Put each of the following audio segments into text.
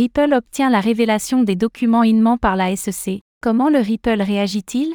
Ripple obtient la révélation des documents Inman par la SEC. Comment le Ripple réagit-il?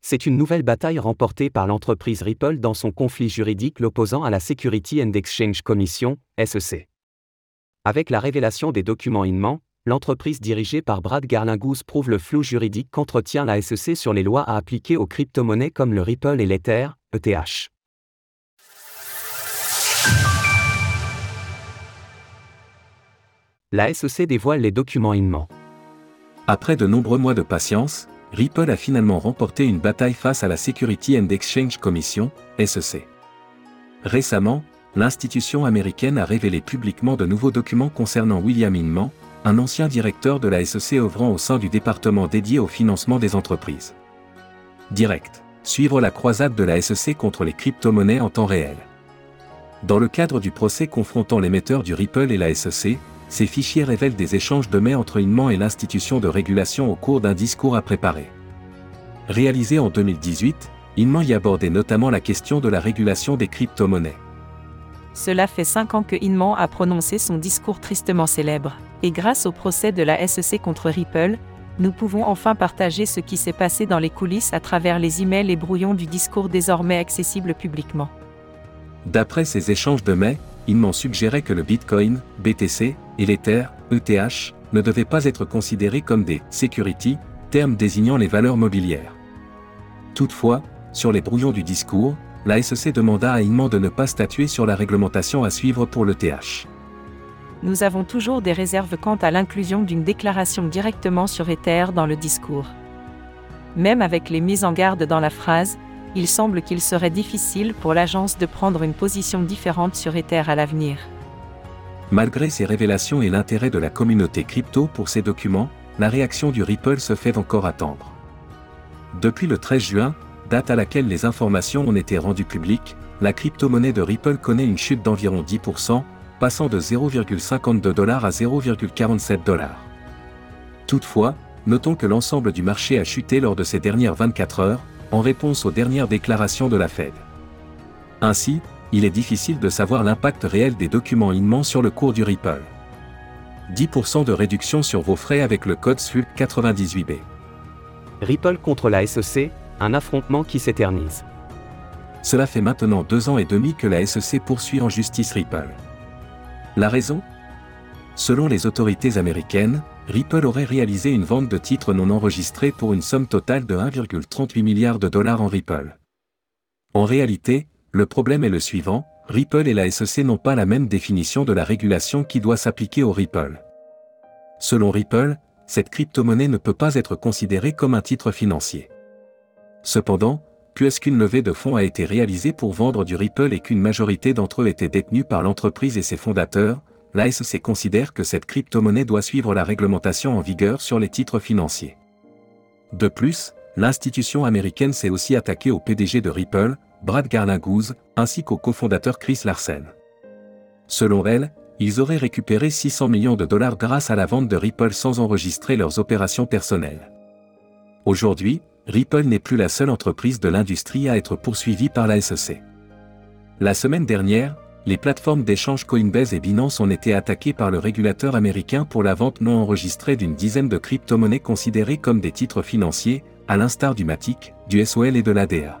C'est une nouvelle bataille remportée par l'entreprise Ripple dans son conflit juridique l'opposant à la Security and Exchange Commission, SEC. Avec la révélation des documents Inman, l'entreprise dirigée par Brad Garlinghouse prouve le flou juridique qu'entretient la SEC sur les lois à appliquer aux crypto-monnaies comme le Ripple et l'Ether, ETH. La SEC dévoile les documents Inman. Après de nombreux mois de patience, Ripple a finalement remporté une bataille face à la Security and Exchange Commission, SEC. Récemment, l'institution américaine a révélé publiquement de nouveaux documents concernant William Inman, un ancien directeur de la SEC œuvrant au sein du département dédié au financement des entreprises. Direct. Suivre la croisade de la SEC contre les crypto-monnaies en temps réel. Dans le cadre du procès confrontant l'émetteur du Ripple et la SEC, ces fichiers révèlent des échanges de mails entre Inman et l'institution de régulation au cours d'un discours à préparer. Réalisé en 2018, Inman y abordait notamment la question de la régulation des crypto-monnaies. Cela fait cinq ans que Inman a prononcé son discours tristement célèbre, et grâce au procès de la SEC contre Ripple, nous pouvons enfin partager ce qui s'est passé dans les coulisses à travers les emails et brouillons du discours désormais accessible publiquement. D'après ces échanges de mai, Inman suggérait que le Bitcoin, BTC, et l'Ether, ETH, ne devaient pas être considérés comme des security, termes désignant les valeurs mobilières. Toutefois, sur les brouillons du discours, la SEC demanda à Inman de ne pas statuer sur la réglementation à suivre pour l'ETH. Nous avons toujours des réserves quant à l'inclusion d'une déclaration directement sur Ether dans le discours. Même avec les mises en garde dans la phrase, il semble qu'il serait difficile pour l'agence de prendre une position différente sur Ether à l'avenir. Malgré ces révélations et l'intérêt de la communauté crypto pour ces documents, la réaction du Ripple se fait encore attendre. Depuis le 13 juin, date à laquelle les informations ont été rendues publiques, la crypto-monnaie de Ripple connaît une chute d'environ 10%, passant de 0,52 dollars à 0,47 dollars. Toutefois, notons que l'ensemble du marché a chuté lors de ces dernières 24 heures, en réponse aux dernières déclarations de la Fed. Ainsi, il est difficile de savoir l'impact réel des documents Inman sur le cours du Ripple. 10% de réduction sur vos frais avec le code SWIFT 98B. Ripple contre la SEC, un affrontement qui s'éternise. Cela fait maintenant deux ans et demi que la SEC poursuit en justice Ripple. La raison? Selon les autorités américaines, Ripple aurait réalisé une vente de titres non enregistrés pour une somme totale de 1,38 milliard de dollars en Ripple. En réalité, le problème est le suivant, Ripple et la SEC n'ont pas la même définition de la régulation qui doit s'appliquer au Ripple. Selon Ripple, cette crypto-monnaie ne peut pas être considérée comme un titre financier. Cependant, puisqu'une levée de fonds a été réalisée pour vendre du Ripple et qu'une majorité d'entre eux étaient détenus par l'entreprise et ses fondateurs, la SEC considère que cette crypto-monnaie doit suivre la réglementation en vigueur sur les titres financiers. De plus, l'institution américaine s'est aussi attaquée au PDG de Ripple, Brad Garlinghouse, ainsi qu'au cofondateur Chris Larsen. Selon elle, ils auraient récupéré 600 millions de dollars grâce à la vente de Ripple sans enregistrer leurs opérations personnelles. Aujourd'hui, Ripple n'est plus la seule entreprise de l'industrie à être poursuivie par la SEC. La semaine dernière, les plateformes d'échange Coinbase et Binance ont été attaquées par le régulateur américain pour la vente non enregistrée d'une dizaine de crypto-monnaies considérées comme des titres financiers, à l'instar du Matic, du SOL et de l'ADA.